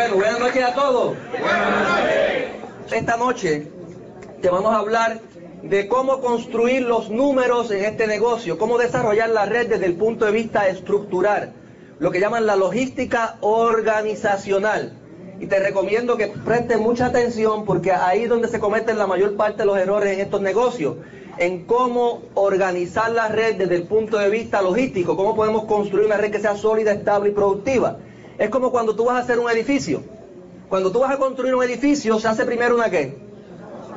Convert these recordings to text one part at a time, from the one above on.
Bueno, buenas noches a todos. Esta noche te vamos a hablar de cómo construir los números en este negocio, cómo desarrollar la red desde el punto de vista estructural, lo que llaman la logística organizacional. Y te recomiendo que prestes mucha atención porque ahí es donde se cometen la mayor parte de los errores en estos negocios, en cómo organizar la red desde el punto de vista logístico, cómo podemos construir una red que sea sólida, estable y productiva. Es como cuando tú vas a hacer un edificio. Cuando tú vas a construir un edificio, se hace primero una qué?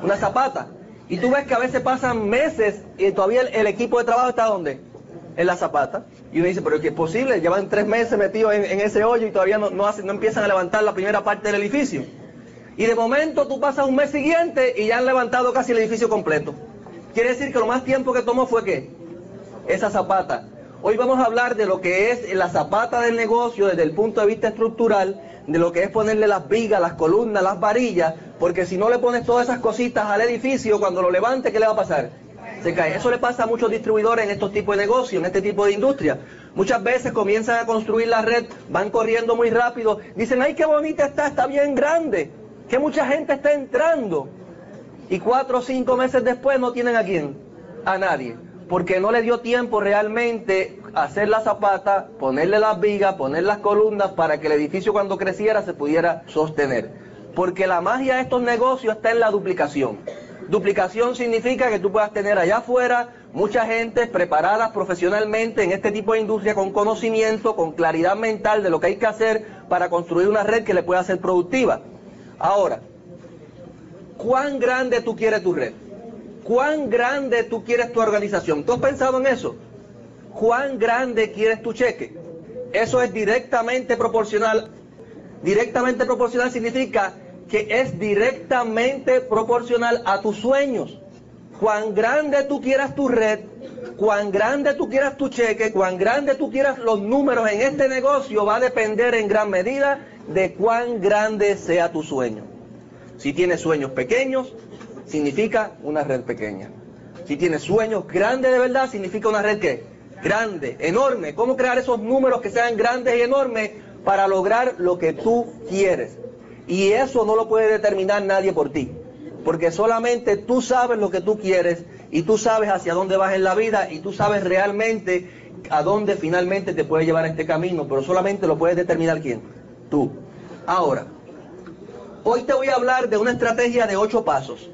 Una zapata. Y tú ves que a veces pasan meses y todavía el, equipo de trabajo está ¿dónde? En la zapata. Y uno dice, pero ¿qué es posible? Llevan tres meses metidos en, ese hoyo y todavía no, no, no empiezan a levantar la primera parte del edificio. Y de momento tú pasas un mes siguiente y ya han levantado casi el edificio completo. Quiere decir que lo más tiempo que tomó fue qué? Esa zapata. Hoy vamos a hablar de lo que es la zapata del negocio desde el punto de vista estructural, de lo que es ponerle las vigas, las columnas, las varillas, porque si no le pones todas esas cositas al edificio, cuando lo levante, ¿qué le va a pasar? Se cae. Eso le pasa a muchos distribuidores en estos tipos de negocios, en este tipo de industria. Muchas veces comienzan a construir la red, van corriendo muy rápido, dicen, ay, qué bonita está, está bien grande, que mucha gente está entrando. Y cuatro o cinco meses después no tienen a quién, a nadie porque no le dio tiempo realmente hacer la zapata, ponerle las vigas, poner las columnas para que el edificio cuando creciera se pudiera sostener. Porque la magia de estos negocios está en la duplicación. Duplicación significa que tú puedas tener allá afuera mucha gente preparada profesionalmente en este tipo de industria con conocimiento, con claridad mental de lo que hay que hacer para construir una red que le pueda ser productiva. Ahora, ¿cuán grande tú quieres tu red? ¿Cuán grande tú quieres tu organización? ¿Tú has pensado en eso? ¿Cuán grande quieres tu cheque? Eso es directamente proporcional. Directamente proporcional significa que es directamente proporcional a tus sueños. Cuán grande tú quieras tu red, cuán grande tú quieras tu cheque, cuán grande tú quieras los números en este negocio va a depender en gran medida de cuán grande sea tu sueño. Si tienes sueños pequeños, significa una red pequeña. Si tienes sueños grandes de verdad, significa una red que grande, enorme. ¿Cómo crear esos números que sean grandes y enormes para lograr lo que tú quieres? Y eso no lo puede determinar nadie por ti, porque solamente tú sabes lo que tú quieres y tú sabes hacia dónde vas en la vida y tú sabes realmente a dónde finalmente te puede llevar este camino, pero solamente lo puedes determinar quién, tú. Ahora, hoy te voy a hablar de una estrategia de ocho pasos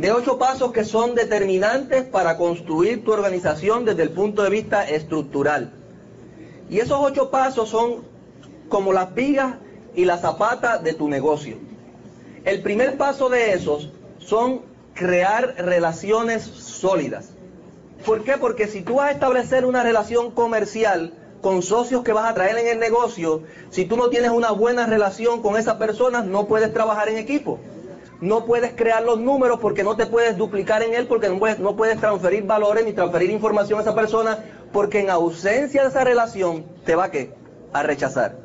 de ocho pasos que son determinantes para construir tu organización desde el punto de vista estructural. Y esos ocho pasos son como las vigas y la zapata de tu negocio. El primer paso de esos son crear relaciones sólidas. ¿Por qué? Porque si tú vas a establecer una relación comercial con socios que vas a traer en el negocio, si tú no tienes una buena relación con esas personas, no puedes trabajar en equipo no puedes crear los números porque no te puedes duplicar en él, porque no puedes, transferir valores ni transferir información a esa persona, porque en ausencia de esa relación te va ¿qué? a rechazar.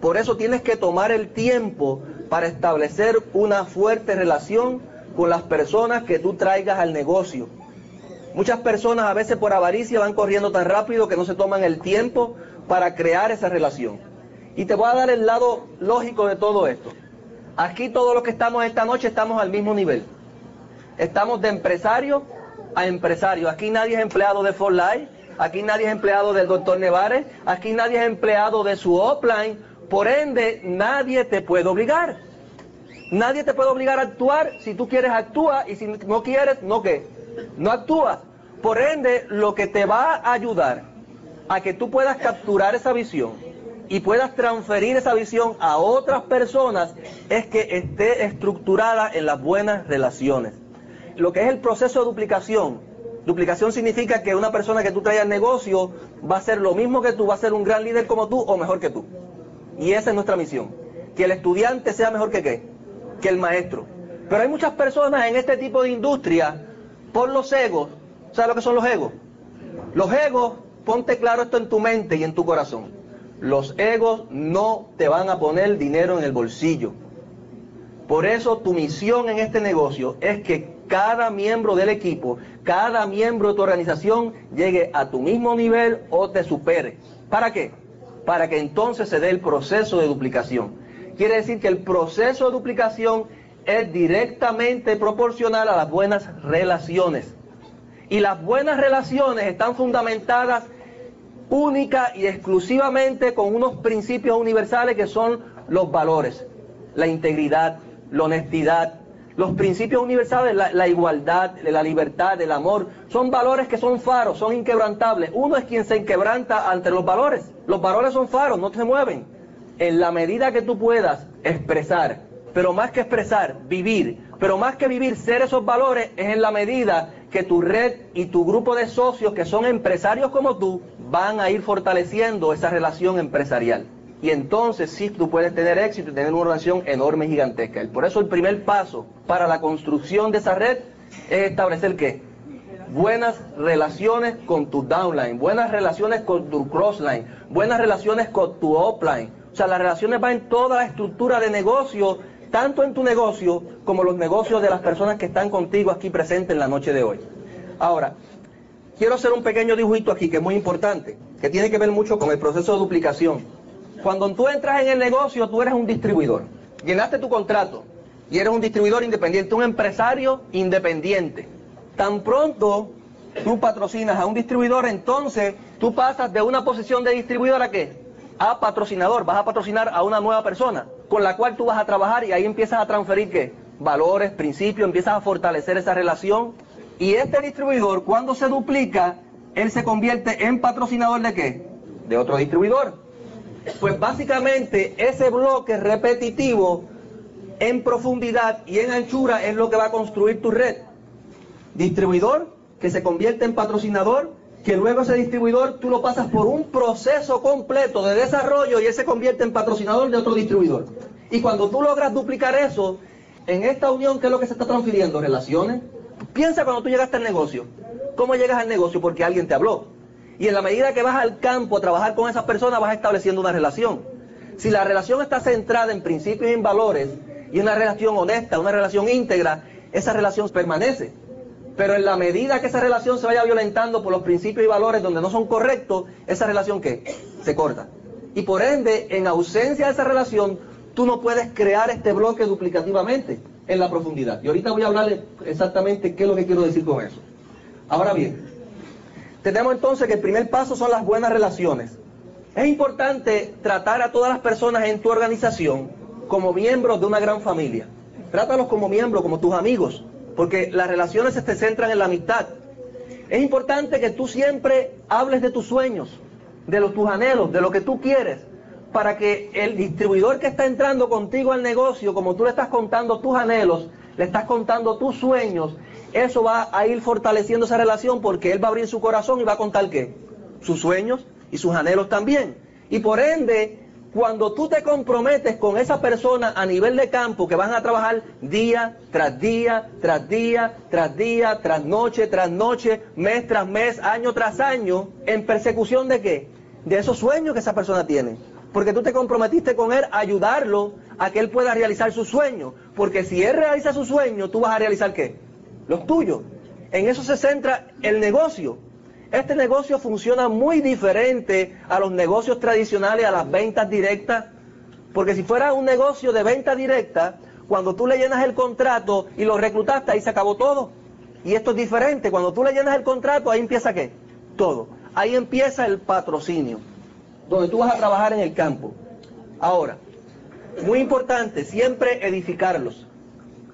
Por eso tienes que tomar el tiempo para establecer una fuerte relación con las personas que tú traigas al negocio. Muchas personas a veces por avaricia van corriendo tan rápido que no se toman el tiempo para crear esa relación. Y te voy a dar el lado lógico de todo esto. Aquí todos los que estamos esta noche estamos al mismo nivel. Estamos de empresario a empresario. Aquí nadie es empleado de For Life, aquí nadie es empleado del doctor Nevares, aquí nadie es empleado de su offline. Por ende, nadie te puede obligar. Nadie te puede obligar a actuar. Si tú quieres, actúa. Y si no quieres, no qué. No actúa. Por ende, lo que te va a ayudar a que tú puedas capturar esa visión y puedas transferir esa visión a otras personas es que esté estructurada en las buenas relaciones. Lo que es el proceso de duplicación. Duplicación significa que una persona que tú traes al negocio va a ser lo mismo que tú, va a ser un gran líder como tú o mejor que tú. Y esa es nuestra misión. Que el estudiante sea mejor que qué? Que el maestro. Pero hay muchas personas en este tipo de industria por los egos. ¿Sabes lo que son los egos? Los egos, ponte claro esto en tu mente y en tu corazón los egos no te van a poner dinero en el bolsillo. Por eso tu misión en este negocio es que cada miembro del equipo, cada miembro de tu organización llegue a tu mismo nivel o te supere. ¿Para qué? Para que entonces se dé el proceso de duplicación. quiere decir que el proceso de duplicación es directamente proporcional a las buenas relaciones. Y las buenas relaciones están fundamentadas única y exclusivamente con unos principios universales que son los valores, la integridad, la honestidad, los principios universales, la, igualdad, la libertad, el amor, son valores que son faros, son inquebrantables. Uno es quien se inquebranta ante los valores. Los valores son faros, no se mueven. En la medida que tú puedas expresar, pero más que expresar, vivir, pero más que vivir, ser esos valores, es en la medida que tu red y tu grupo de socios que son empresarios como tú van a ir fortaleciendo esa relación empresarial. Y entonces sí tú puedes tener éxito y tener una relación enorme gigantesca. Por eso el primer paso para la construcción de esa red es establecer qué? Buenas relaciones con tu downline, buenas relaciones con tu crossline, buenas relaciones con tu upline. O sea, las relaciones van en toda la estructura de negocio, tanto en tu negocio como los negocios de las personas que están contigo aquí presentes en la noche de hoy. Ahora, quiero hacer un pequeño dibujito aquí que es muy importante, que tiene que ver mucho con el proceso de duplicación. Cuando tú entras en el negocio, tú eres un distribuidor. Llenaste tu contrato y eres un distribuidor independiente, un empresario independiente. Tan pronto tú patrocinas a un distribuidor, entonces tú pasas de una posición de distribuidor a qué? A patrocinador. Vas a patrocinar a una nueva persona con la cual tú vas a trabajar y ahí empiezas a transferir qué? Valores, principios, empiezas a fortalecer esa relación. Y este distribuidor, cuando se duplica, él se convierte en patrocinador de qué? De otro distribuidor. Pues básicamente ese bloque repetitivo en profundidad y en anchura es lo que va a construir tu red. Distribuidor que se convierte en patrocinador, que luego ese distribuidor tú lo pasas por un proceso completo de desarrollo y él se convierte en patrocinador de otro distribuidor. Y cuando tú logras duplicar eso, en esta unión, ¿qué es lo que se está transfiriendo? Relaciones. Piensa cuando tú llegaste al negocio. ¿Cómo llegas al negocio? Porque alguien te habló. Y en la medida que vas al campo a trabajar con esas personas, vas estableciendo una relación. Si la relación está centrada en principios y en valores, y una relación honesta, una relación íntegra, esa relación permanece. Pero en la medida que esa relación se vaya violentando por los principios y valores donde no son correctos, esa relación. Se corta. Y por ende, en ausencia de esa relación, tú no puedes crear este bloque duplicativamente en la profundidad. Y ahorita voy a hablarle exactamente qué es lo que quiero decir con eso. Ahora bien, tenemos entonces que el primer paso son las buenas relaciones. Es importante tratar a todas las personas en tu organización como miembros de una gran familia. Trátalos como miembros, como tus amigos, porque las relaciones se centran en la amistad. Es importante que tú siempre hables de tus sueños, de los, tus anhelos, de lo que tú quieres, para que el distribuidor que está entrando contigo al negocio, como tú le estás contando tus anhelos, le estás contando tus sueños, eso va a ir fortaleciendo esa relación porque él va a abrir su corazón y va a contar qué? Sus sueños y sus anhelos también. Y por ende, cuando tú te comprometes con esa persona a nivel de campo, que van a trabajar día tras día, tras día, tras día, tras noche, tras noche, mes tras mes, año tras año, en persecución de qué? De esos sueños que esa persona tiene. Porque tú te comprometiste con él a ayudarlo a que él pueda realizar sus sueños. Porque si él realiza su sueño, tú vas a realizar qué? Los tuyos. En eso se centra el negocio. Este negocio funciona muy diferente a los negocios tradicionales, a las ventas directas. Porque si fuera un negocio de venta directa, cuando tú le llenas el contrato y lo reclutaste, ahí se acabó todo. Y esto es diferente. Cuando tú le llenas el contrato, ahí empieza qué? Todo. Ahí empieza el patrocinio, donde tú vas a trabajar en el campo. Ahora, muy importante, siempre edificarlos.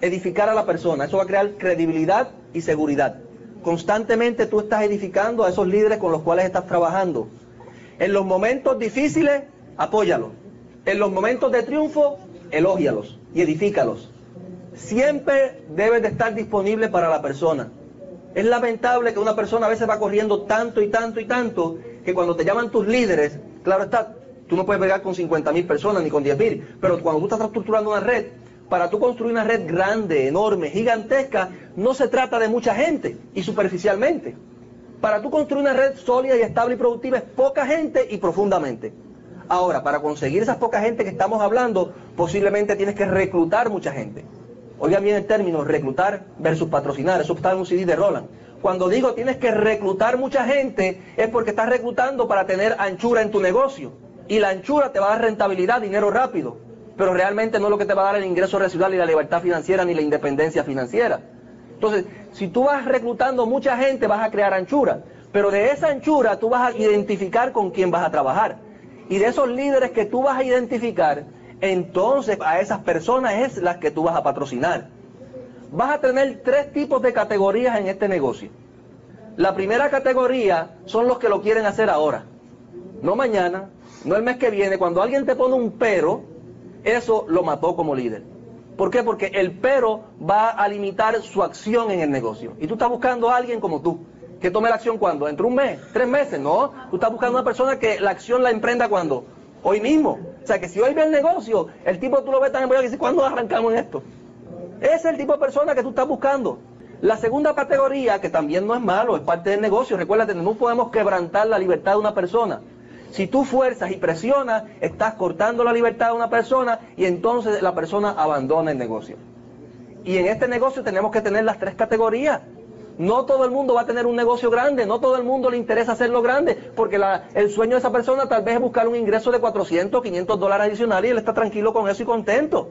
Edificar a la persona. Eso va a crear credibilidad y seguridad. Constantemente tú estás edificando a esos líderes con los cuales estás trabajando. En los momentos difíciles, apóyalos. En los momentos de triunfo, elógialos y edifícalos. Siempre debes de estar disponible para la persona. Es lamentable que una persona a veces va corriendo tanto y tanto y tanto que cuando te llaman tus líderes, claro está, tú no puedes pegar con 50 mil personas ni con 10 mil, pero cuando tú estás estructurando una red, para tú construir una red grande, enorme, gigantesca, no se trata de mucha gente y superficialmente. Para tú construir una red sólida y estable y productiva es poca gente y profundamente. Ahora, para conseguir esa poca gente que estamos hablando, posiblemente tienes que reclutar mucha gente. Oigan bien el término, reclutar versus patrocinar. Eso está en un CD de Roland. Cuando digo tienes que reclutar mucha gente, es porque estás reclutando para tener anchura en tu negocio. Y la anchura te va a dar rentabilidad, dinero rápido. pero realmente no es lo que te va a dar el ingreso residual y la libertad financiera ni la independencia financiera. Entonces, si tú vas reclutando mucha gente, vas a crear anchura, pero de esa anchura tú vas a identificar con quién vas a trabajar. Y de esos líderes que tú vas a identificar, entonces a esas personas es las que tú vas a patrocinar. Vas a tener tres tipos de categorías en este negocio. La primera categoría son los que lo quieren hacer ahora, no mañana, no el mes que viene. Cuando alguien te pone un pero, eso lo mató como líder. ¿Por qué? Porque el pero va a limitar su acción en el negocio. Y tú estás buscando a alguien como tú, que tome la acción cuando, entre un mes, tres meses, no. Tú estás buscando una persona que la acción la emprenda cuando, hoy mismo. O sea, que si hoy ve el negocio, el tipo tú lo ves tan en y dice, ¿cuándo arrancamos en esto? Ese es el tipo de persona que tú estás buscando. La segunda categoría, que también no es malo, es parte del negocio. Recuérdate, no podemos quebrantar la libertad de una persona. Si tú fuerzas y presionas, estás cortando la libertad de una persona y entonces la persona abandona el negocio. Y en este negocio tenemos que tener las tres categorías. No todo el mundo va a tener un negocio grande, no todo el mundo le interesa hacerlo grande, porque el sueño de esa persona tal vez es buscar un ingreso de 400, 500 dólares adicionales y él está tranquilo con eso y contento.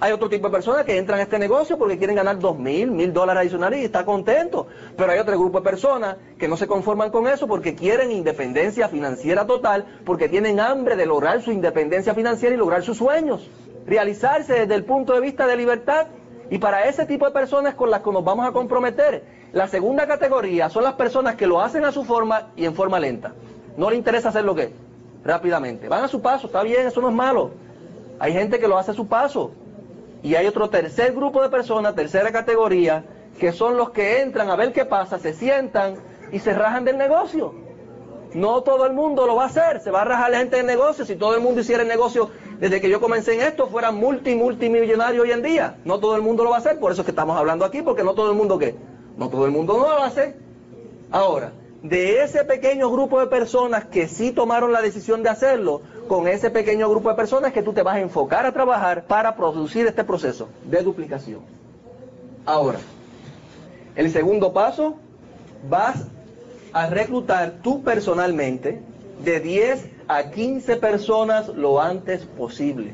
Hay otro tipo de personas que entran a este negocio porque quieren ganar dos mil, mil dólares adicionales y está contento. Pero hay otro grupo de personas que no se conforman con eso porque quieren independencia financiera total, porque tienen hambre de lograr su independencia financiera y lograr sus sueños. Realizarse desde el punto de vista de libertad. Y para ese tipo de personas con las que nos vamos a comprometer, la segunda categoría son las personas que lo hacen a su forma y en forma lenta. No le interesa hacer lo que rápidamente. Van a su paso, está bien, eso no es malo. Hay gente que lo hace a su paso. Y hay otro tercer grupo de personas, tercera categoría, que son los que entran a ver qué pasa, se sientan y se rajan del negocio. No todo el mundo lo va a hacer, se va a rajar la gente del negocio. Si todo el mundo hiciera el negocio desde que yo comencé en esto, fuera multi, multimillonario hoy en día. No todo el mundo lo va a hacer, por eso es que estamos hablando aquí, porque no todo el mundo qué. No todo el mundo no lo hacer. Ahora, de ese pequeño grupo de personas que sí tomaron la decisión de hacerlo, con ese pequeño grupo de personas que tú te vas a enfocar a trabajar para producir este proceso de duplicación. Ahora, el segundo paso, vas a reclutar tú personalmente de 10 a 15 personas lo antes posible.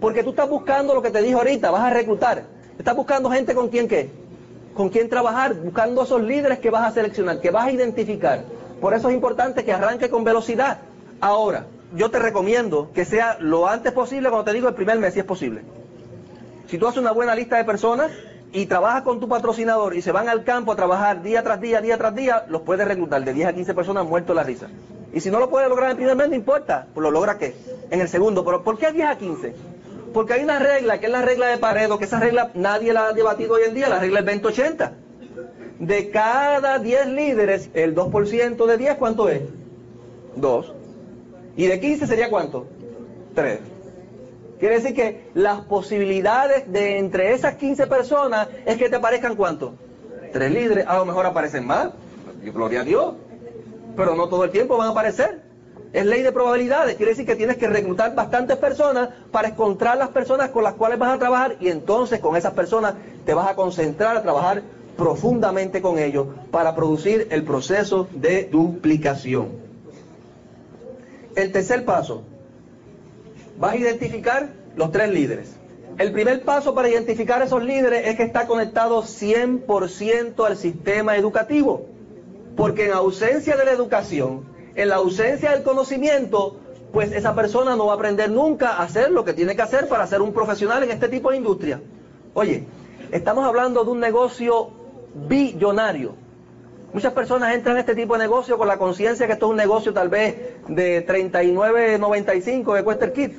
Porque tú estás buscando lo que te dije ahorita, vas a reclutar. Estás buscando gente con quien qué? Con quien trabajar, buscando esos líderes que vas a seleccionar, que vas a identificar. Por eso es importante que arranque con velocidad. Ahora, yo te recomiendo que sea lo antes posible, cuando te digo el primer mes, si es posible. Si tú haces una buena lista de personas y trabajas con tu patrocinador y se van al campo a trabajar día tras día, día tras día, los puedes reclutar de 10 a 15 personas muertos la risa. Y si no lo puedes lograr en el primer mes, no importa, pues lo logra qué? En el segundo. ¿Pero por qué 10 a 15? Porque hay una regla, que es la regla de Paredo, que esa regla nadie la ha debatido hoy en día, la regla es 2080. De cada 10 líderes, el 2% de 10, ¿cuánto es? 2. ¿Y de 15 sería cuánto? 3. Quiere decir que las posibilidades de entre esas 15 personas es que te aparezcan cuánto? Tres líderes, a lo mejor aparecen más, gloria a Dios, pero no todo el tiempo van a aparecer. Es ley de probabilidades, quiere decir que tienes que reclutar bastantes personas para encontrar las personas con las cuales vas a trabajar y entonces con esas personas te vas a concentrar a trabajar profundamente con ellos para producir el proceso de duplicación. El tercer paso, vas a identificar los tres líderes. El primer paso para identificar esos líderes es que está conectado 100% al sistema educativo. Porque en ausencia de la educación, en la ausencia del conocimiento, pues esa persona no va a aprender nunca a hacer lo que tiene que hacer para ser un profesional en este tipo de industria. Oye, estamos hablando de un negocio billonario. Muchas personas entran en este tipo de negocio con la conciencia que esto es un negocio tal vez de 39.95 que cuesta kit.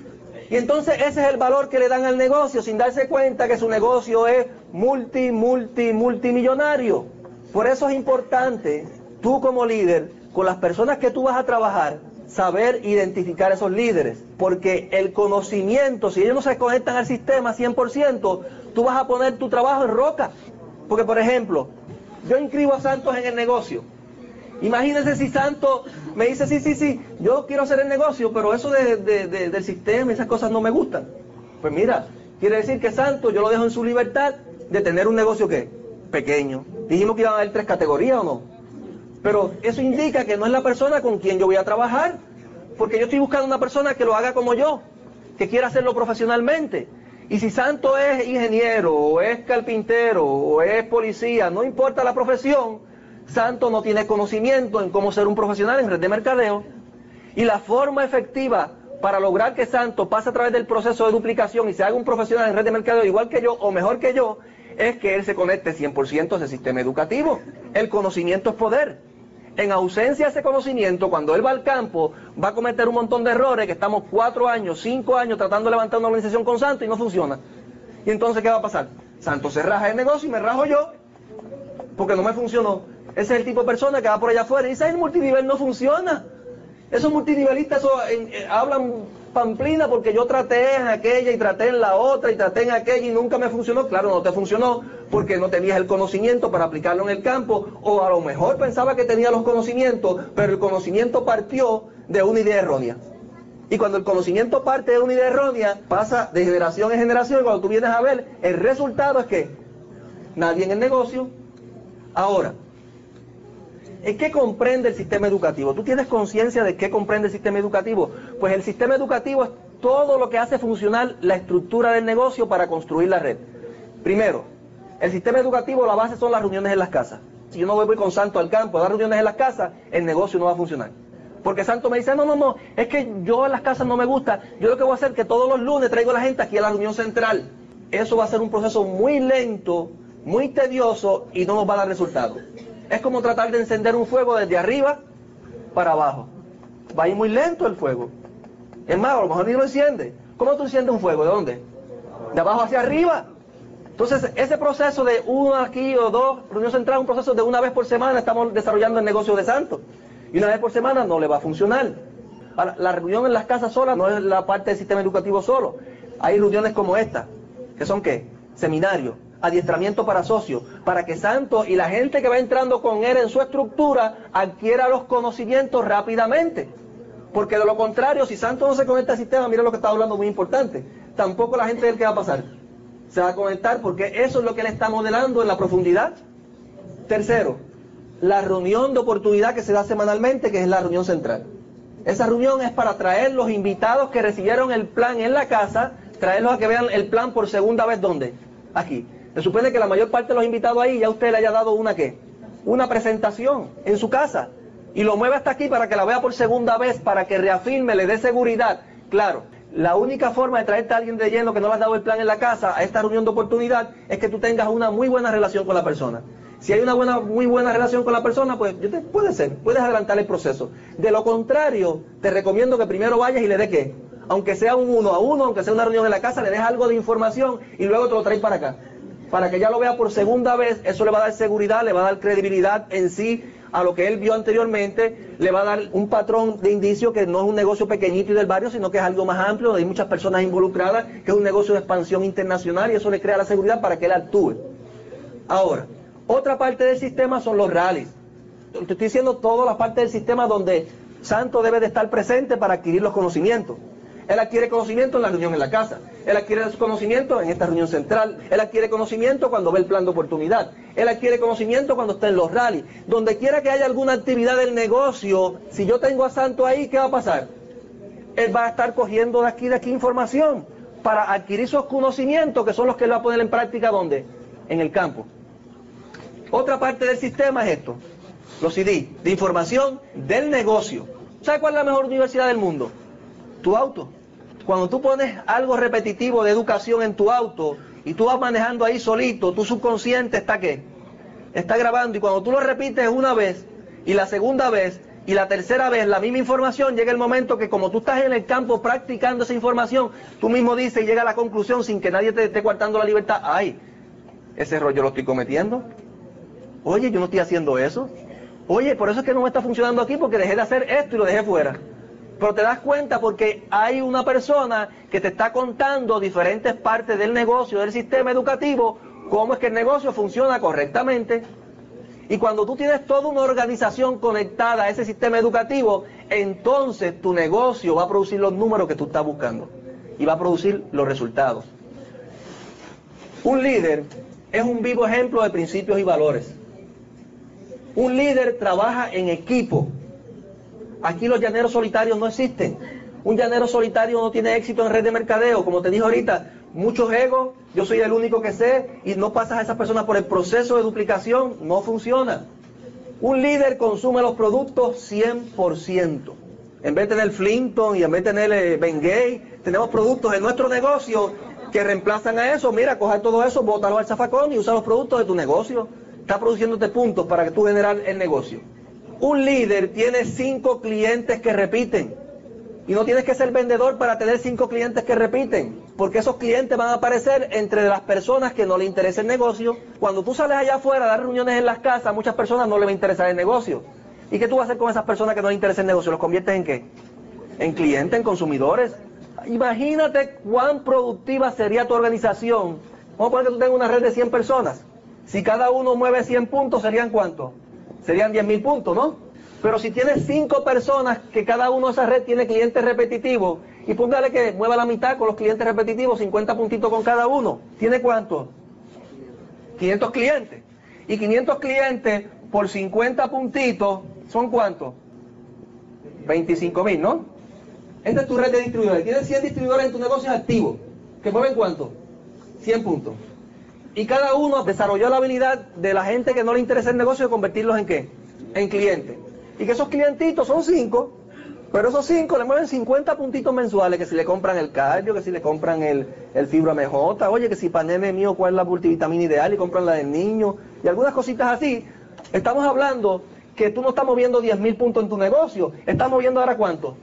Y entonces ese es el valor que le dan al negocio sin darse cuenta que su negocio es multi, multi, multimillonario. Por eso es importante, tú como líder, con las personas que tú vas a trabajar, saber identificar esos líderes. Porque el conocimiento, si ellos no se conectan al sistema 100%, tú vas a poner tu trabajo en roca. Porque, por ejemplo, yo inscribo a Santos en el negocio. Imagínense si Santos me dice, sí, sí, sí, yo quiero hacer el negocio, pero eso del sistema, esas cosas no me gustan. Pues mira, quiere decir que Santos yo lo dejo en su libertad de tener un negocio que pequeño. Dijimos que iban a haber tres categorías o no. Pero eso indica que no es la persona con quien yo voy a trabajar, porque yo estoy buscando una persona que lo haga como yo. que quiere hacerlo profesionalmente. Y si Santo es ingeniero, o es carpintero, o es policía, no importa la profesión, Santo no tiene conocimiento en cómo ser un profesional en red de mercadeo. Y la forma efectiva para lograr que Santo pase a través del proceso de duplicación y se haga un profesional en red de mercadeo igual que yo o mejor que yo, es que él se conecte 100% a ese sistema educativo. El conocimiento es poder. En ausencia de ese conocimiento, cuando él va al campo, va a cometer un montón de errores que estamos cuatro años, cinco años tratando de levantar una organización con Santo y no funciona. Y entonces, ¿qué va a pasar? Santo se raja el negocio y me rajo yo, porque no me funcionó. Ese es el tipo de persona que va por allá afuera y dice, el multinivel no funciona. Esos multinivelistas eh, hablan pamplina porque yo traté en aquella y traté en la otra y traté en aquella y nunca me funcionó. Claro, no te funcionó porque no tenías el conocimiento para aplicarlo en el campo o a lo mejor pensaba que tenía los conocimientos, pero el conocimiento partió de una idea errónea. Y cuando el conocimiento parte de una idea errónea, pasa de generación en generación y cuando tú vienes a ver, el resultado es que nadie en el negocio. Ahora, ¿En qué comprende el sistema educativo? ¿Tú tienes conciencia de qué comprende el sistema educativo? Pues el sistema educativo es todo lo que hace funcionar la estructura del negocio para construir la red. Primero, el sistema educativo, la base son las reuniones en las casas. Si yo no voy con Santo al campo a dar reuniones en las casas, el negocio no va a funcionar. Porque Santo me dice, no, no, no, es que yo en las casas no me gusta. Yo lo que voy a hacer es que todos los lunes traigo a la gente aquí a la reunión central. Eso va a ser un proceso muy lento, muy tedioso y no nos va a dar resultados. Es como tratar de encender un fuego desde arriba para abajo. Va a ir muy lento el fuego. Es más, a lo mejor ni lo enciende. ¿Cómo tú enciendes un fuego? ¿De dónde? De abajo hacia arriba. Entonces, ese proceso de uno aquí o dos, reunión central, un proceso de una vez por semana, estamos desarrollando el negocio de santo. Y una vez por semana no le va a funcionar. Ahora, la reunión en las casas solas no es la parte del sistema educativo solo. Hay reuniones como esta, que son qué? Seminarios, adiestramiento para socios, para que Santo y la gente que va entrando con él en su estructura adquiera los conocimientos rápidamente. Porque de lo contrario, si Santo no se conecta al sistema, mira lo que está hablando muy importante, tampoco la gente del que va a pasar se va a conectar porque eso es lo que él está modelando en la profundidad. Tercero, la reunión de oportunidad que se da semanalmente, que es la reunión central. Esa reunión es para traer los invitados que recibieron el plan en la casa, traerlos a que vean el plan por segunda vez, ¿dónde? Aquí. Se supone que la mayor parte de los invitados ahí ya usted le haya dado una qué? Una presentación en su casa. Y lo mueve hasta aquí para que la vea por segunda vez, para que reafirme, le dé seguridad. Claro, la única forma de traerte a alguien de lleno que no le has dado el plan en la casa a esta reunión de oportunidad es que tú tengas una muy buena relación con la persona. Si hay una buena, muy buena relación con la persona, pues puede ser, puedes adelantar el proceso. De lo contrario, te recomiendo que primero vayas y le dé qué. Aunque sea un uno a uno, aunque sea una reunión en la casa, le des algo de información y luego te lo traes para acá para que ya lo vea por segunda vez, eso le va a dar seguridad, le va a dar credibilidad en sí a lo que él vio anteriormente, le va a dar un patrón de indicio que no es un negocio pequeñito y del barrio, sino que es algo más amplio, donde hay muchas personas involucradas, que es un negocio de expansión internacional y eso le crea la seguridad para que él actúe. Ahora, otra parte del sistema son los rallies. Te estoy diciendo toda la parte del sistema donde Santo debe de estar presente para adquirir los conocimientos. Él adquiere conocimiento en la reunión en la casa. Él adquiere conocimiento en esta reunión central. Él adquiere conocimiento cuando ve el plan de oportunidad. Él adquiere conocimiento cuando está en los rallies. Donde quiera que haya alguna actividad del negocio, si yo tengo a Santo ahí, ¿qué va a pasar? Él va a estar cogiendo de aquí de aquí información para adquirir esos conocimientos que son los que él va a poner en práctica ¿dónde? En el campo. Otra parte del sistema es esto, los CD de información del negocio. ¿Sabe cuál es la mejor universidad del mundo? Tu auto. Cuando tú pones algo repetitivo de educación en tu auto y tú vas manejando ahí solito, tu subconsciente está qué? Está grabando y cuando tú lo repites una vez y la segunda vez y la tercera vez la misma información, llega el momento que como tú estás en el campo practicando esa información, tú mismo dices y llega a la conclusión sin que nadie te esté coartando la libertad, ay, ese rollo lo estoy cometiendo. Oye, yo no estoy haciendo eso. Oye, por eso es que no me está funcionando aquí porque dejé de hacer esto y lo dejé fuera. Pero te das cuenta porque hay una persona que te está contando diferentes partes del negocio, del sistema educativo, cómo es que el negocio funciona correctamente. Y cuando tú tienes toda una organización conectada a ese sistema educativo, entonces tu negocio va a producir los números que tú estás buscando y va a producir los resultados. Un líder es un vivo ejemplo de principios y valores. Un líder trabaja en equipo. Aquí los llaneros solitarios no existen. Un llanero solitario no tiene éxito en red de mercadeo, como te dije ahorita, muchos egos, yo soy el único que sé, y no pasas a esas personas por el proceso de duplicación, no funciona. Un líder consume los productos 100%. En vez de tener Flinton y en vez de tener eh, Bengay, tenemos productos en nuestro negocio que reemplazan a eso. Mira, coger todo eso, bótalo al zafacón y usa los productos de tu negocio. Está produciéndote puntos para que tú generar el negocio. Un líder tiene cinco clientes que repiten. Y no tienes que ser vendedor para tener cinco clientes que repiten, porque esos clientes van a aparecer entre las personas que no le interesa el negocio. Cuando tú sales allá afuera a dar reuniones en las casas, a muchas personas no les va a interesar el negocio. ¿Y qué tú vas a hacer con esas personas que no les interesa el negocio? ¿Los conviertes en qué? En clientes, en consumidores. Imagínate cuán productiva sería tu organización. Vamos a poner que tú tengas una red de 100 personas. Si cada uno mueve 100 puntos, ¿serían cuántos? Serían 10 mil puntos, ¿no? Pero si tienes cinco personas que cada uno de esa red tiene clientes repetitivos, y póngale que mueva la mitad con los clientes repetitivos, 50 puntitos con cada uno, ¿tiene cuánto? 500 clientes. Y 500 clientes por 50 puntitos, ¿son cuántos? 25 mil, ¿no? Esta es tu red de distribuidores. Tienes 100 distribuidores en tu negocio activo. ¿Que mueven cuánto? 100 puntos. Y cada uno desarrolló la habilidad de la gente que no le interesa el negocio de convertirlos en qué? En clientes. Y que esos clientitos son cinco, pero esos cinco le mueven 50 puntitos mensuales, que si le compran el cardio, que si le compran el, el fibra MJ, oye, que si para nene mío cuál es la multivitamina ideal y compran la del niño, y algunas cositas así. Estamos hablando que tú no estás moviendo 10 mil puntos en tu negocio, estás moviendo ahora cuánto?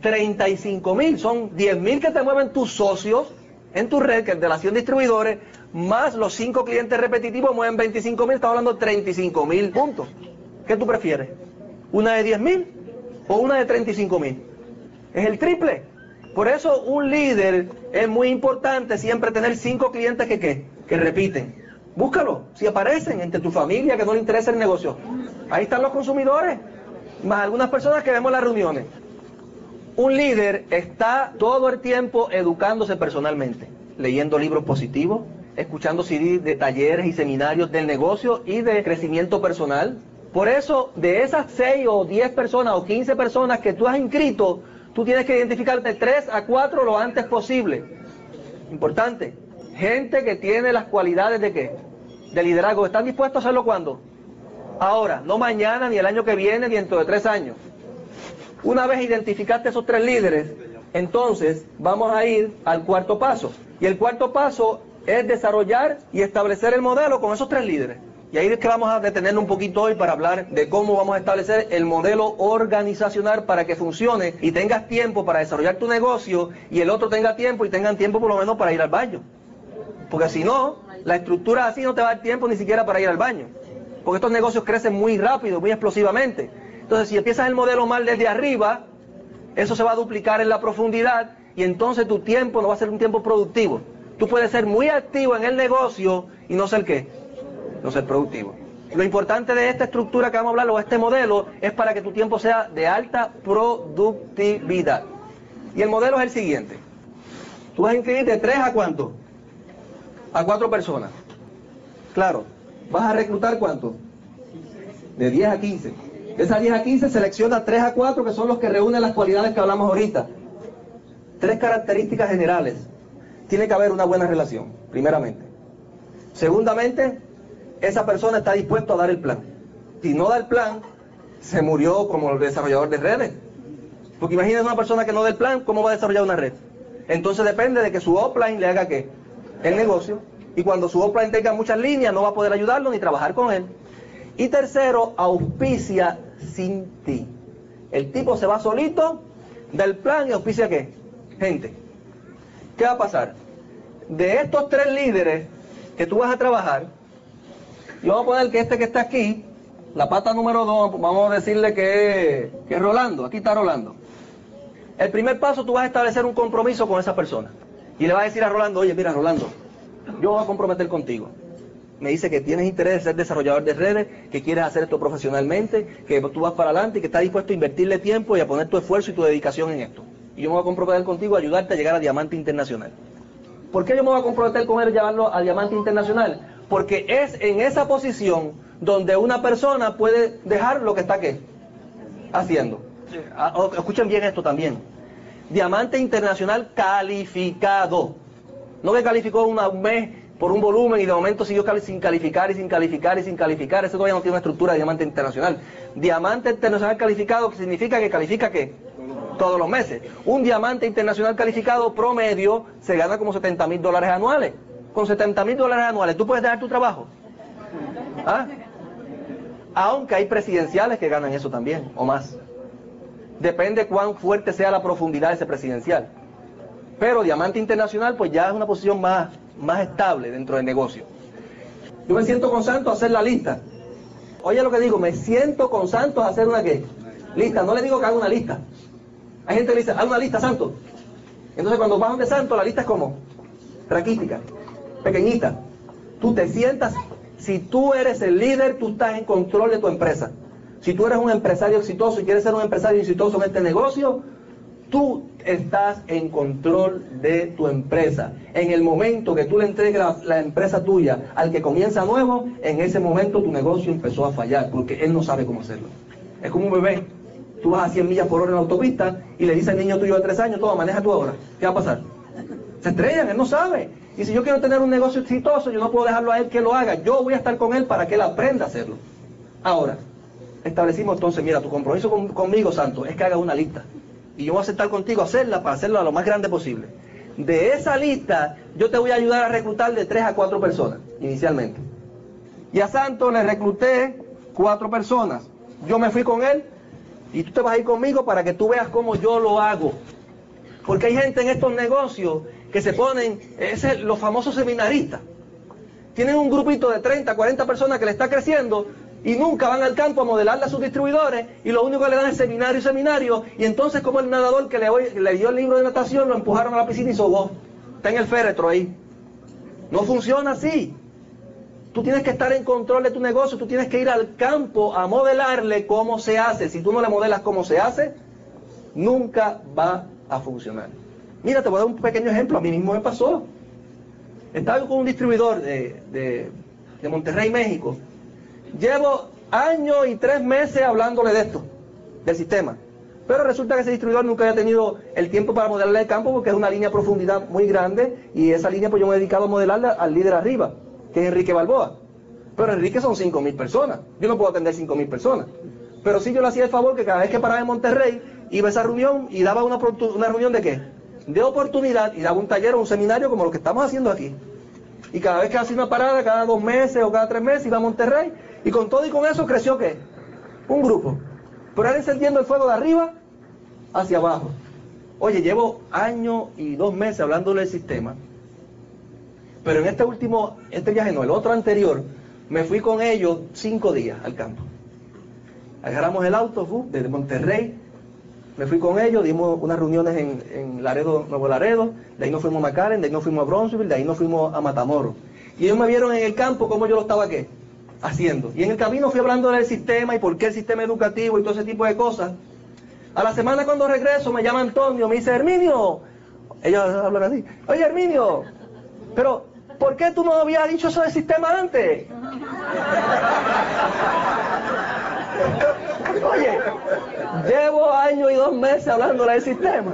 35 mil, son 10 mil que te mueven tus socios en tu red, que es de las 100 distribuidores, más los 5 clientes repetitivos mueven 25 mil, estamos hablando de 35 mil puntos. ¿Qué tú prefieres? ¿Una de 10 mil o una de 35 mil? Es el triple. Por eso un líder es muy importante siempre tener cinco clientes que, ¿qué? que repiten. Búscalo, si aparecen entre tu familia que no le interesa el negocio. Ahí están los consumidores, más algunas personas que vemos en las reuniones. Un líder está todo el tiempo educándose personalmente, leyendo libros positivos, escuchando CD de talleres y seminarios del negocio y de crecimiento personal, por eso, de esas 6 o 10 personas o 15 personas que tú has inscrito, tú tienes que identificar de 3 a 4 lo antes posible. Importante. Gente que tiene las cualidades de qué? De liderazgo. ¿Están dispuestos a hacerlo cuándo? Ahora, no mañana, ni el año que viene, ni dentro de tres años. Una vez identificaste esos tres líderes, entonces vamos a ir al cuarto paso. Y el cuarto paso es desarrollar y establecer el modelo con esos tres líderes. Y ahí es que vamos a detenernos un poquito hoy para hablar de cómo vamos a establecer el modelo organizacional para que funcione y tengas tiempo para desarrollar tu negocio y el otro tenga tiempo y tengan tiempo por lo menos para ir al baño. Porque si no, la estructura así no te va a dar tiempo ni siquiera para ir al baño. Porque estos negocios crecen muy rápido, muy explosivamente. Entonces, si empiezas el modelo mal desde arriba, eso se va a duplicar en la profundidad y entonces tu tiempo no va a ser un tiempo productivo. Tú puedes ser muy activo en el negocio y no ser qué, no ser productivo. Lo importante de esta estructura que vamos a hablar, o este modelo, es para que tu tiempo sea de alta productividad. Y el modelo es el siguiente. Tú vas a inscribir de 3 a cuánto? A 4 personas. Claro. ¿Vas a reclutar cuánto? De 10 a 15. Esas 10 a 15 selecciona 3 a 4 que son los que reúnen las cualidades que hablamos ahorita. Tres características generales. Tiene que haber una buena relación, primeramente. Segundamente, esa persona está dispuesta a dar el plan. Si no da el plan, se murió como el desarrollador de redes. Porque imagínese una persona que no da el plan, ¿cómo va a desarrollar una red? Entonces depende de que su offline le haga qué? El negocio. Y cuando su offline tenga muchas líneas, no va a poder ayudarlo ni trabajar con él. Y tercero, auspicia sin ti. El tipo se va solito del plan y auspicia qué? Gente. ¿Qué va a pasar? De estos tres líderes que tú vas a trabajar, y vamos a poner que este que está aquí, la pata número dos, vamos a decirle que, que es Rolando. Aquí está Rolando. El primer paso, tú vas a establecer un compromiso con esa persona. Y le vas a decir a Rolando, oye, mira, Rolando, yo voy a comprometer contigo. Me dice que tienes interés en ser desarrollador de redes, que quieres hacer esto profesionalmente, que tú vas para adelante y que estás dispuesto a invertirle tiempo y a poner tu esfuerzo y tu dedicación en esto. Y yo me voy a comprometer contigo a ayudarte a llegar a Diamante Internacional. ¿Por qué yo me voy a comprometer con él y llevarlo a Diamante Internacional? Porque es en esa posición donde una persona puede dejar lo que está ¿qué? haciendo. Ah, Escuchen bien esto también. Diamante internacional calificado. No que calificó un mes por un volumen y de momento siguió sin calificar y sin calificar y sin calificar. Eso todavía no tiene una estructura de diamante internacional. Diamante internacional calificado que significa que califica qué? Todos los meses. Un diamante internacional calificado promedio se gana como 70 mil dólares anuales. Con 70 mil dólares anuales, ¿tú puedes dejar tu trabajo? ¿Ah? Aunque hay presidenciales que ganan eso también, o más. Depende cuán fuerte sea la profundidad de ese presidencial. Pero diamante internacional, pues ya es una posición más, más estable dentro del negocio. Yo me siento con Santos a hacer la lista. Oye lo que digo, me siento con Santos a hacer una qué? Lista. No le digo que haga una lista. Hay gente que dice, haz una lista, Santos. Entonces cuando vas de Santos, la lista es como raquítica, pequeñita. Tú te sientas si tú eres el líder, tú estás en control de tu empresa. Si tú eres un empresario exitoso y quieres ser un empresario exitoso en este negocio, tú estás en control de tu empresa. En el momento que tú le entregues la, empresa tuya al que comienza nuevo, en ese momento tu negocio empezó a fallar porque él no sabe cómo hacerlo. Es como un bebé. Tú vas a 100 millas por hora en la autopista y le dices al niño tuyo de 3 años, todo, maneja tú ahora. ¿Qué va a pasar? Se estrellan, él no sabe. Y si yo quiero tener un negocio exitoso, yo no puedo dejarlo a él que lo haga. Yo voy a estar con él para que él aprenda a hacerlo. Ahora, establecimos entonces, mira, tu compromiso conmigo, Santo, es que haga una lista. Y yo voy a aceptar contigo hacerla para hacerla lo más grande posible. De esa lista, yo te voy a ayudar a reclutar de tres a cuatro personas, inicialmente. Y a Santo le recluté cuatro personas. Yo me fui con él y tú te vas a ir conmigo para que tú veas cómo yo lo hago. Porque hay gente en estos negocios que se ponen, es los famosos seminaristas. Tienen un grupito de 30, 40 personas que le está creciendo y nunca van al campo a modelarle a sus distribuidores y lo único que le dan es seminario y seminario y entonces como el nadador que le, le dio el libro de natación lo empujaron a la piscina y sobó. Está en el féretro ahí. No funciona así. Tú tienes que estar en control de tu negocio, tú tienes que ir al campo a modelarle cómo se hace. Si tú no le modelas cómo se hace, nunca va a funcionar. Mira, te voy a dar un pequeño ejemplo, a mí mismo me pasó. Estaba con un distribuidor de, Monterrey, México. Llevo años y tres meses hablándole de esto, del sistema. Pero resulta que ese distribuidor nunca había tenido el tiempo para modelarle el campo porque es una línea de profundidad muy grande y esa línea pues yo me he dedicado a modelarla al líder arriba, que es Enrique Balboa. Pero Enrique son 5.000 personas. Yo no puedo atender 5.000 personas. Pero sí yo le hacía el favor que cada vez que paraba en Monterrey iba a esa reunión y daba una, una reunión de qué? de oportunidad y daba un taller o un seminario como lo que estamos haciendo aquí. Y cada vez que hacía una parada, cada dos meses o cada tres meses, iba a Monterrey. Y con todo y con eso creció qué? Un grupo. Pero él encendiendo el fuego de arriba hacia abajo. Oye, llevo años y dos meses hablándole del sistema. Pero en este último, este viaje no, el otro anterior, me fui con ellos cinco días al campo. Agarramos el auto desde Monterrey me fui con ellos, dimos unas reuniones en, Laredo, Nuevo Laredo, de ahí nos fuimos a McAllen, de ahí nos fuimos a Bronzeville, de ahí nos fuimos a Matamoros. Y ellos me vieron en el campo cómo yo lo estaba ¿qué? Haciendo. Y en el camino fui hablando del sistema y por qué el sistema educativo y todo ese tipo de cosas. A la semana cuando regreso me llama Antonio, me dice, Herminio, ellos hablan así, oye Herminio, pero ¿por qué tú no habías dicho eso del sistema antes? Oye, llevo años y dos meses hablando del sistema.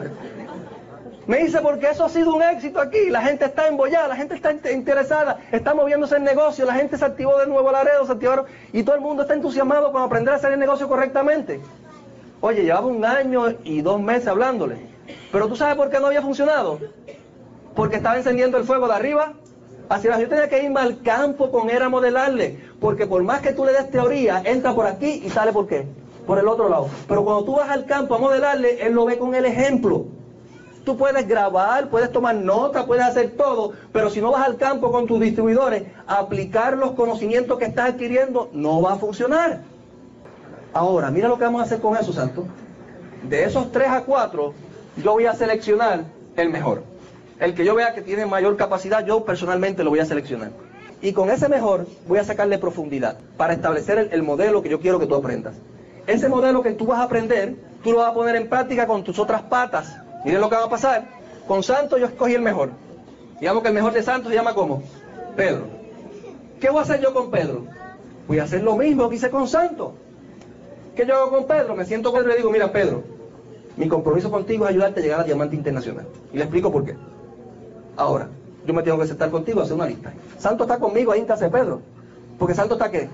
Me dice, porque eso ha sido un éxito aquí. La gente está embollada, la gente está interesada, está moviéndose el negocio, la gente se activó de nuevo Laredo, se activaron y todo el mundo está entusiasmado con aprender a hacer el negocio correctamente. Oye, llevaba un año y dos meses hablándole. Pero tú sabes por qué no había funcionado. Porque estaba encendiendo el fuego de arriba hacia abajo. Yo tenía que irme al campo con él a modelarle. Porque por más que tú le des teoría, entra por aquí y sale por qué por el otro lado. Pero cuando tú vas al campo a modelarle, él lo ve con el ejemplo. Tú puedes grabar, puedes tomar nota, puedes hacer todo, pero si no vas al campo con tus distribuidores aplicar los conocimientos que estás adquiriendo, no va a funcionar. Ahora, mira lo que vamos a hacer con eso, Santo. De esos tres a cuatro, yo voy a seleccionar el mejor. El que yo vea que tiene mayor capacidad, yo personalmente lo voy a seleccionar. Y con ese mejor voy a sacarle profundidad para establecer el modelo que yo quiero que tú aprendas ese modelo que tú vas a aprender, tú lo vas a poner en práctica con tus otras patas. Miren lo que va a pasar. Con Santo yo escogí el mejor. Digamos que el mejor de Santo se llama como Pedro. ¿Qué voy a hacer yo con Pedro? Voy a hacer lo mismo que hice con Santo. ¿Qué yo hago con Pedro? Me siento con él y le digo, mira Pedro, Mi compromiso contigo es ayudarte a llegar a Diamante Internacional. Y le explico por qué. Ahora, yo me tengo que sentar contigo a hacer una lista. Santo está conmigo ahí en casa Pedro. Porque Santo está qué?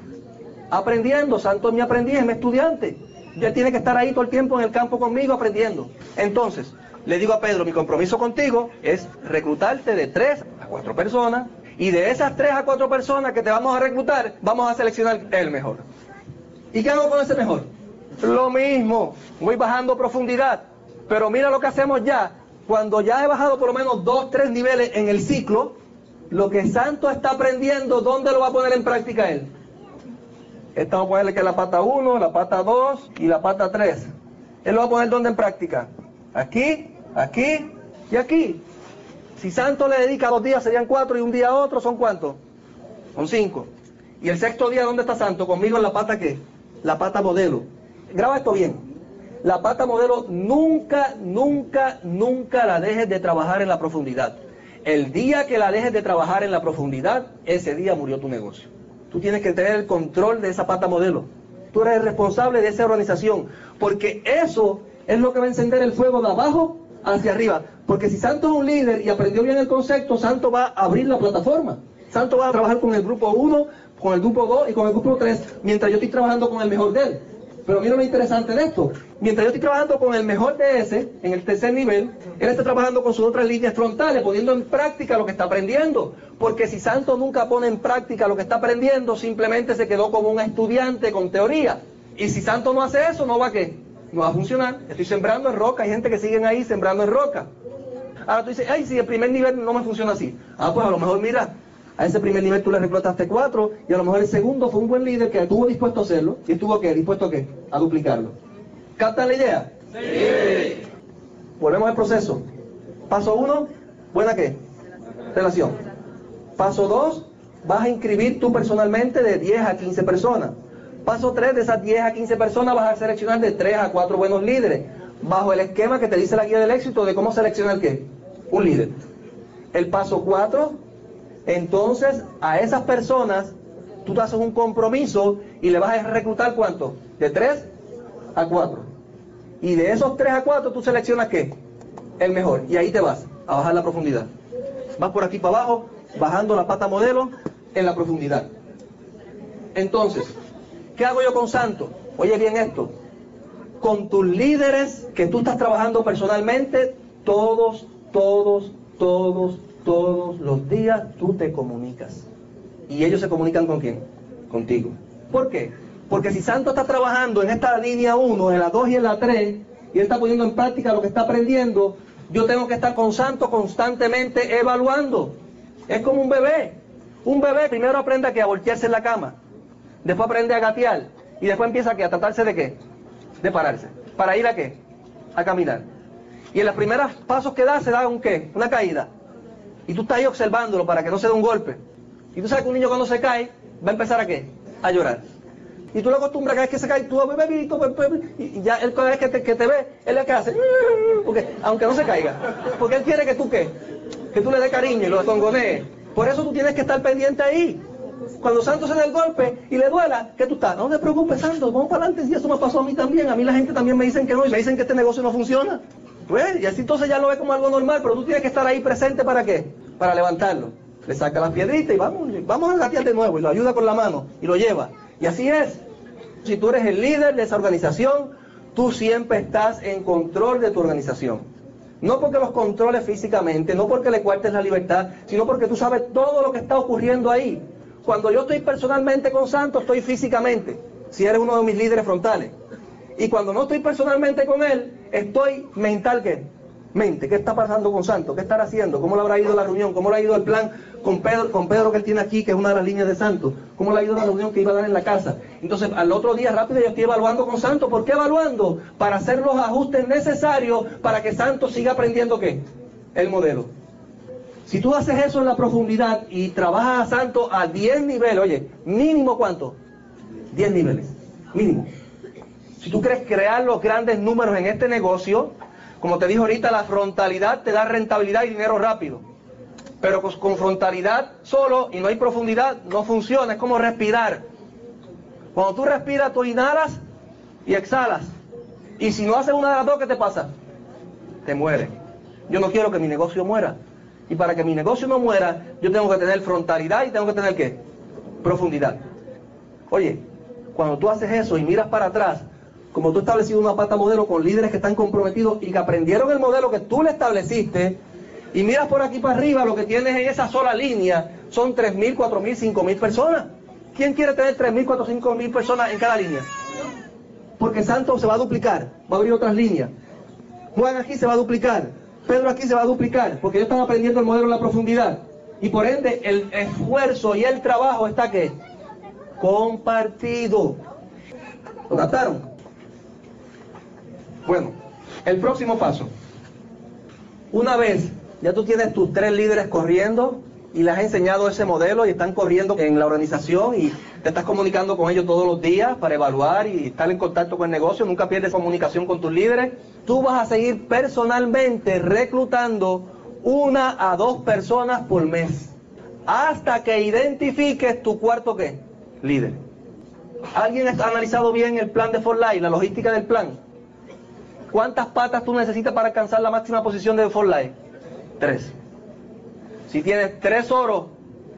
Aprendiendo. Santo es mi aprendiz, es mi estudiante. Ya tiene que estar ahí todo el tiempo en el campo conmigo aprendiendo. Entonces, le digo a Pedro, mi compromiso contigo es reclutarte de tres a cuatro personas. Y de esas tres a cuatro personas que te vamos a reclutar, vamos a seleccionar el mejor. ¿Y qué hago con ese mejor? Lo mismo, voy bajando profundidad. Pero mira lo que hacemos ya. Cuando ya he bajado por lo menos dos, tres niveles en el ciclo, lo que Santo está aprendiendo, ¿dónde lo va a poner en práctica él? Esta vamos a ponerle que la pata 1, la pata 2 y la pata 3. Él lo va a poner ¿dónde en práctica? Aquí, aquí y aquí. Si Santo le dedica dos días serían cuatro y un día a otro son cuántos? Son cinco. Y el sexto día, ¿dónde está Santo? Conmigo en la pata qué? La pata modelo. Graba esto bien. La pata modelo nunca, nunca, nunca la dejes de trabajar en la profundidad. El día que la dejes de trabajar en la profundidad, ese día murió tu negocio. Tú tienes que tener el control de esa pata modelo. Tú eres el responsable de esa organización. Porque eso es lo que va a encender el fuego de abajo hacia arriba. Porque si Santo es un líder y aprendió bien el concepto, Santo va a abrir la plataforma. Santo va a trabajar con el grupo 1, con el grupo 2 y con el grupo 3, mientras yo estoy trabajando con el mejor de él. Pero mira lo interesante de esto. Mientras yo estoy trabajando con el mejor de ese, en el tercer nivel, él está trabajando con sus otras líneas frontales, poniendo en práctica lo que está aprendiendo. Porque si Santo nunca pone en práctica lo que está aprendiendo, simplemente se quedó como un estudiante con teoría. Y si Santo no hace eso, no va a qué? No va a funcionar. Estoy sembrando en roca. Hay gente que siguen ahí sembrando en roca. Ahora tú dices, ay, si el primer nivel no me funciona así. Ah, pues a lo mejor mira, a ese primer nivel tú le reclutaste cuatro y a lo mejor el segundo fue un buen líder que estuvo dispuesto a hacerlo y estuvo qué, dispuesto a qué, a duplicarlo. ¿Captan la idea? Sí. Volvemos al proceso. Paso uno, buena qué, relación. Paso dos, vas a inscribir tú personalmente de 10 a 15 personas. Paso tres, de esas 10 a 15 personas vas a seleccionar de 3 a 4 buenos líderes, bajo el esquema que te dice la guía del éxito de cómo seleccionar qué, un líder. El paso cuatro, entonces, a esas personas, tú te haces un compromiso y le vas a reclutar cuánto? De 3 a 4. Y de esos 3 a 4 tú seleccionas qué? El mejor. Y ahí te vas a bajar la profundidad. Vas por aquí para abajo, bajando la pata modelo en la profundidad. Entonces, ¿qué hago yo con Santo? Oye bien esto. Con tus líderes que tú estás trabajando personalmente, todos, todos, todos, todos los días tú te comunicas. ¿Y ellos se comunican con quién? Contigo. ¿Por qué? Porque si Santo está trabajando en esta línea 1, en la 2 y en la 3, y él está poniendo en práctica lo que está aprendiendo, yo tengo que estar con Santo constantemente evaluando. Es como un bebé. Un bebé primero aprende a, que a voltearse en la cama, después aprende a gatear, y después empieza a, que, a tratarse de qué? De pararse. ¿Para ir a qué? A caminar. Y en los primeros pasos que da se da un qué? Una caída. Y tú estás ahí observándolo para que no se dé un golpe. Y tú sabes que un niño cuando se cae va a empezar a qué? A llorar. Y tú lo acostumbras cada vez que se cae, tú bebito, y ya él cada vez que te, que te ve, él que hace, porque, aunque no se caiga. Porque él quiere que tú qué? Que tú le des cariño y lo tongonees. Por eso tú tienes que estar pendiente ahí. Cuando Santo se da el golpe y le duela, ¿qué tú estás? No te preocupes, Santo, vamos para adelante. Y eso me pasó a mí también. A mí la gente también me dicen que no, y me dicen que este negocio no funciona. Pues, y así entonces ya lo ve como algo normal, pero tú tienes que estar ahí presente para qué? Para levantarlo. Le saca las piedritas y vamos, vamos a gatear de nuevo y lo ayuda con la mano y lo lleva. Y así es. Si tú eres el líder de esa organización, tú siempre estás en control de tu organización. No porque los controles físicamente, no porque le cuartes la libertad, sino porque tú sabes todo lo que está ocurriendo ahí. Cuando yo estoy personalmente con Santo, estoy físicamente, si eres uno de mis líderes frontales. Y cuando no estoy personalmente con él, estoy mental que mente. ¿Qué está pasando con Santo? ¿Qué estará haciendo? ¿Cómo le habrá ido la reunión? ¿Cómo le ha ido el plan con Pedro, con Pedro que él tiene aquí, que es una de las líneas de Santo? ¿Cómo le ha ido la reunión que iba a dar en la casa? Entonces, al otro día rápido yo estoy evaluando con Santo. ¿Por qué evaluando? Para hacer los ajustes necesarios para que Santo siga aprendiendo qué? El modelo. Si tú haces eso en la profundidad y trabajas a Santo a 10 niveles, oye, mínimo cuánto? 10 niveles, mínimo. Si tú quieres crear los grandes números en este negocio, como te dije ahorita, la frontalidad te da rentabilidad y dinero rápido. Pero con, frontalidad solo y no hay profundidad, no funciona. Es como respirar. Cuando tú respiras, tú inhalas y exhalas. Y si no haces una de las dos, ¿qué te pasa? Te muere. Yo no quiero que mi negocio muera. Y para que mi negocio no muera, yo tengo que tener frontalidad y tengo que tener qué? Profundidad. Oye, cuando tú haces eso y miras para atrás, como tú establecido una pata modelo con líderes que están comprometidos y que aprendieron el modelo que tú le estableciste, y miras por aquí para arriba, lo que tienes en esa sola línea son 3.000, 4.000, 5.000 personas. ¿Quién quiere tener 3.000, 4.000, 5.000 personas en cada línea? Porque Santo se va a duplicar, va a abrir otras líneas. Juan aquí se va a duplicar, Pedro aquí se va a duplicar, porque ellos están aprendiendo el modelo en la profundidad. Y por ende, el esfuerzo y el trabajo está que compartido. ¿Lo captaron? Bueno, el próximo paso. Una vez ya tú tienes tus tres líderes corriendo y les has enseñado ese modelo y están corriendo en la organización y te estás comunicando con ellos todos los días para evaluar y estar en contacto con el negocio, nunca pierdes comunicación con tus líderes. Tú vas a seguir personalmente reclutando una a dos personas por mes hasta que identifiques tu cuarto qué? Líder. ¿Alguien ha analizado bien el plan de For Life, la logística del plan? ¿Cuántas patas tú necesitas para alcanzar la máxima posición de For Life? Tres. Si tienes tres oros,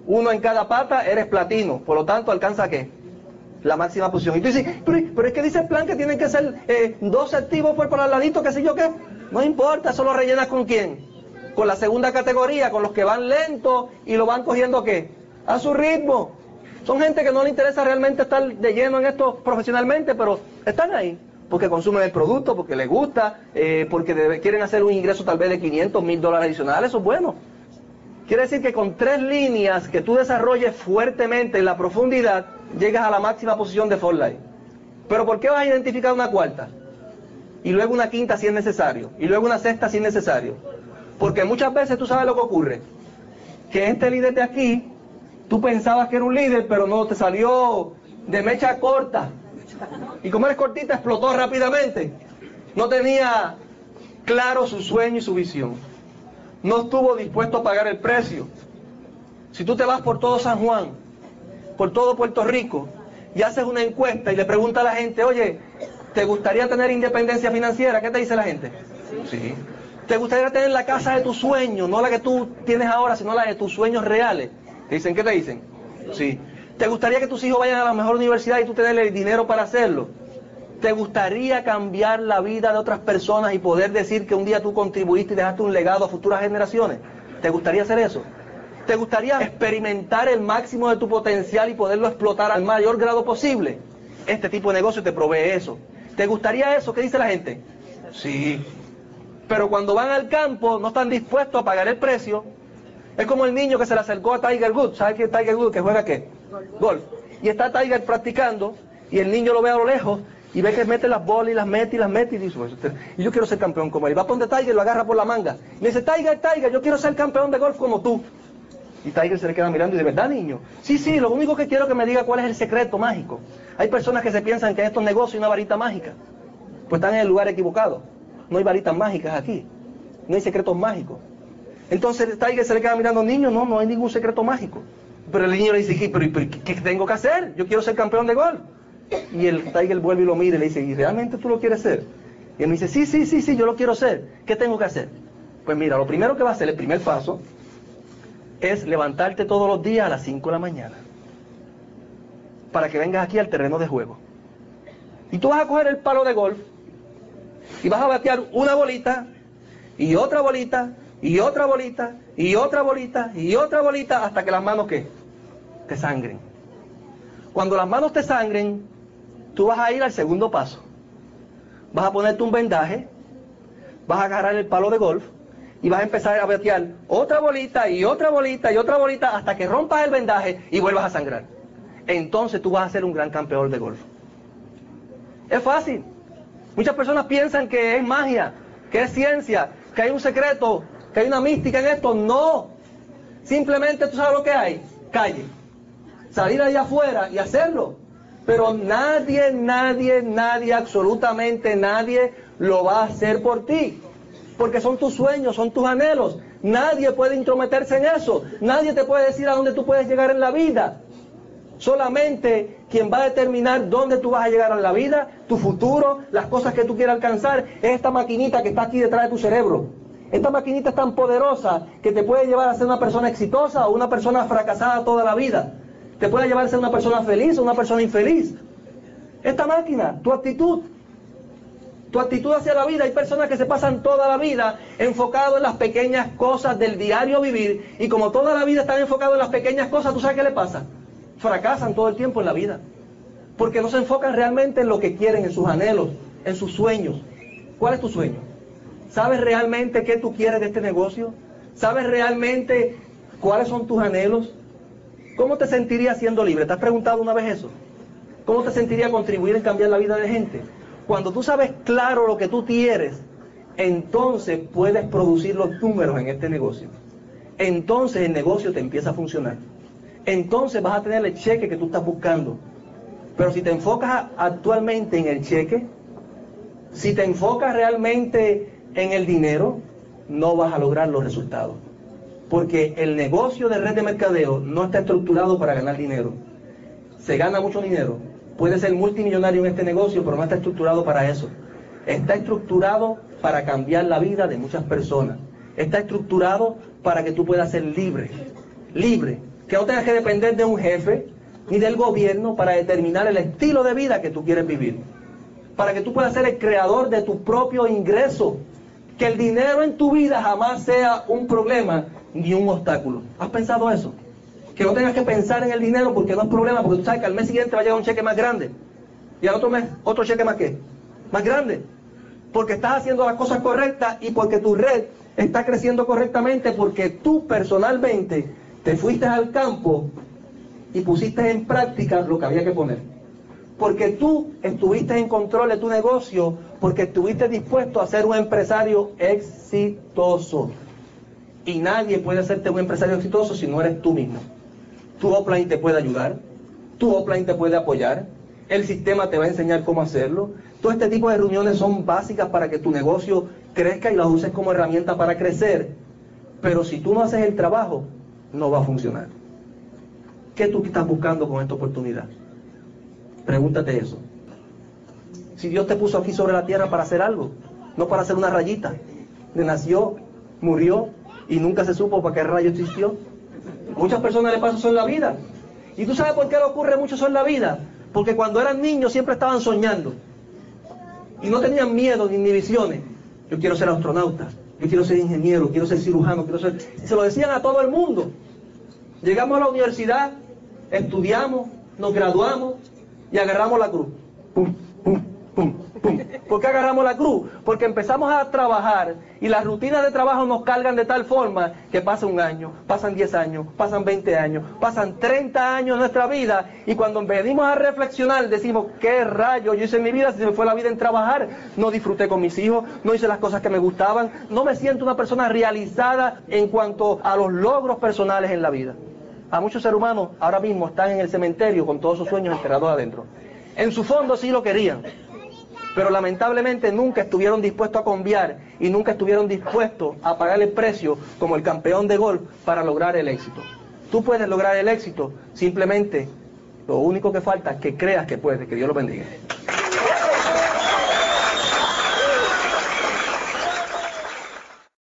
uno en cada pata, eres platino. Por lo tanto, alcanza qué? La máxima posición. Y tú dices, pero, es que dice el plan que tienen que ser eh, dos activos por, al ladito, qué sé yo qué. No importa, eso lo rellenas con quién. Con la segunda categoría, con los que van lentos y lo van cogiendo qué? A su ritmo. Son gente que no le interesa realmente estar de lleno en esto profesionalmente, pero están ahí porque consumen el producto, porque les gusta, eh, porque quieren hacer un ingreso tal vez de 500 mil dólares adicionales, eso es bueno. Quiere decir que con tres líneas que tú desarrolles fuertemente en la profundidad, llegas a la máxima posición de fall Life. Pero ¿por qué vas a identificar una cuarta? Y luego una quinta si es necesario. Y luego una sexta si es necesario. Porque muchas veces tú sabes lo que ocurre. Que este líder de aquí, tú pensabas que era un líder, pero no, te salió de mecha corta. Y como eres cortita, explotó rápidamente. No tenía claro su sueño y su visión. No estuvo dispuesto a pagar el precio. Si tú te vas por todo San Juan, por todo Puerto Rico, y haces una encuesta y le preguntas a la gente, oye, ¿te gustaría tener independencia financiera? ¿Qué te dice la gente? Sí. ¿Te gustaría tener la casa de tus sueños? No la que tú tienes ahora, sino la de tus sueños reales. ¿Te dicen qué te dicen? Sí. ¿Te gustaría que tus hijos vayan a la mejor universidad y tú tener el dinero para hacerlo? ¿Te gustaría cambiar la vida de otras personas y poder decir que un día tú contribuiste y dejaste un legado a futuras generaciones? ¿Te gustaría hacer eso? ¿Te gustaría experimentar el máximo de tu potencial y poderlo explotar al mayor grado posible? Este tipo de negocio te provee eso. ¿Te gustaría eso? ¿Qué dice la gente? Sí. Pero cuando van al campo no están dispuestos a pagar el precio. Es como el niño que se le acercó a Tiger Woods. ¿Sabes es Tiger Woods? ¿Que juega qué? Golf. Y está Tiger practicando y el niño lo ve a lo lejos y ve que mete las bolas y las mete y las mete y dice, y yo quiero ser campeón como él. Y va por donde Tiger lo agarra por la manga. Y dice, Tiger, Tiger, yo quiero ser campeón de golf como tú. Y Tiger se le queda mirando y de verdad, niño. Sí, sí, lo único que quiero es que me diga cuál es el secreto mágico. Hay personas que se piensan que en estos negocios hay una varita mágica. Pues están en el lugar equivocado. No hay varitas mágicas aquí. No hay secretos mágicos. Entonces Tiger se le queda mirando, niño, no, no hay ningún secreto mágico. Pero el niño le dice, pero, ¿qué tengo que hacer? Yo quiero ser campeón de golf. Y el Tiger vuelve y lo mira y le dice, ¿y realmente tú lo quieres ser? Y él me dice, sí, sí, sí, sí, yo lo quiero ser. ¿Qué tengo que hacer? Pues mira, lo primero que va a hacer, el primer paso, es levantarte todos los días a las 5 de la mañana. Para que vengas aquí al terreno de juego. Y tú vas a coger el palo de golf y vas a batear una bolita y otra bolita y otra bolita, y otra bolita, y otra bolita, hasta que las manos ¿qué? te sangren. Cuando las manos te sangren, tú vas a ir al segundo paso. Vas a ponerte un vendaje, vas a agarrar el palo de golf y vas a empezar a batear otra bolita y otra bolita y otra bolita hasta que rompas el vendaje y vuelvas a sangrar. Entonces tú vas a ser un gran campeón de golf. Es fácil. Muchas personas piensan que es magia, que es ciencia, que hay un secreto que hay una mística en esto. No. Simplemente tú sabes lo que hay. Calle. Salir allá afuera y hacerlo. Pero nadie, nadie, nadie, absolutamente nadie lo va a hacer por ti. Porque son tus sueños, son tus anhelos. Nadie puede intrometerse en eso. Nadie te puede decir a dónde tú puedes llegar en la vida. Solamente quien va a determinar dónde tú vas a llegar en la vida, tu futuro, las cosas que tú quieras alcanzar, es esta maquinita que está aquí detrás de tu cerebro. Esta maquinita es tan poderosa que te puede llevar a ser una persona exitosa o una persona fracasada toda la vida. Te puede llevar a ser una persona feliz o una persona infeliz. Esta máquina, tu actitud, tu actitud hacia la vida. Hay personas que se pasan toda la vida enfocados en las pequeñas cosas del diario vivir y como toda la vida están enfocados en las pequeñas cosas, ¿tú sabes qué le pasa? Fracasan todo el tiempo en la vida. Porque no se enfocan realmente en lo que quieren, en sus anhelos, en sus sueños. ¿Cuál es tu sueño? ¿Sabes realmente qué tú quieres de este negocio? ¿Sabes realmente cuáles son tus anhelos? ¿Cómo te sentirías siendo libre? ¿Te has preguntado una vez eso? ¿Cómo te sentiría contribuir en cambiar la vida de gente? Cuando tú sabes claro lo que tú quieres, entonces puedes producir los números en este negocio. Entonces el negocio te empieza a funcionar. Entonces vas a tener el cheque que tú estás buscando. Pero si te enfocas actualmente en el cheque, si te enfocas realmente en el dinero, no vas a lograr los resultados. Porque el negocio de red de mercadeo no está estructurado para ganar dinero. Se gana mucho dinero. Puede ser multimillonario en este negocio, pero no está estructurado para eso. Está estructurado para cambiar la vida de muchas personas. Está estructurado para que tú puedas ser libre. Libre. Que no tengas que depender de un jefe ni del gobierno para determinar el estilo de vida que tú quieres vivir para que tú puedas ser el creador de tu propio ingreso. Que el dinero en tu vida jamás sea un problema ni un obstáculo. ¿Has pensado eso? Que no tengas que pensar en el dinero porque no es problema, porque tú sabes que al mes siguiente va a llegar un cheque más grande. Y al otro mes, otro cheque más qué? Más grande. Porque estás haciendo las cosas correctas y porque tu red está creciendo correctamente, porque tú personalmente te fuiste al campo y pusiste en práctica lo que había que poner porque tú estuviste en control de tu negocio, porque estuviste dispuesto a ser un empresario exitoso. Y nadie puede hacerte un empresario exitoso si no eres tú mismo. Tu offline te puede ayudar, tu offline te puede apoyar, el sistema te va a enseñar cómo hacerlo. Todo este tipo de reuniones son básicas para que tu negocio crezca y las uses como herramienta para crecer. Pero si tú no haces el trabajo, no va a funcionar. ¿Qué tú estás buscando con esta oportunidad? Pregúntate eso. Si Dios te puso aquí sobre la tierra para hacer algo, no para hacer una rayita. Le nació, murió y nunca se supo para qué rayo existió. Muchas personas le pasan eso en la vida. ¿Y tú sabes por qué le ocurre mucho eso en la vida? Porque cuando eran niños siempre estaban soñando. Y no tenían miedo ni visiones. Yo quiero ser astronauta, yo quiero ser ingeniero, quiero ser cirujano, quiero ser... Y se lo decían a todo el mundo. Llegamos a la universidad, estudiamos, nos graduamos, y agarramos la cruz. Pum, pum, pum. ¿Por qué agarramos la cruz? Porque empezamos a trabajar y las rutinas de trabajo nos cargan de tal forma que pasa un año, pasan 10 años, pasan 20 años, pasan 30 años en nuestra vida y cuando venimos a reflexionar decimos, ¿qué rayo yo hice en mi vida si se me fue la vida en trabajar? No disfruté con mis hijos, no hice las cosas que me gustaban, no me siento una persona realizada en cuanto a los logros personales en la vida a muchos seres humanos ahora mismo están en el cementerio con todos sus sueños enterrados adentro. En su fondo sí lo querían, pero lamentablemente nunca estuvieron dispuestos a cambiar y nunca estuvieron dispuestos a pagar el precio como el campeón de golf para lograr el éxito. Tú puedes lograr el éxito, simplemente lo único que falta es que creas que puedes. Que Dios lo bendiga.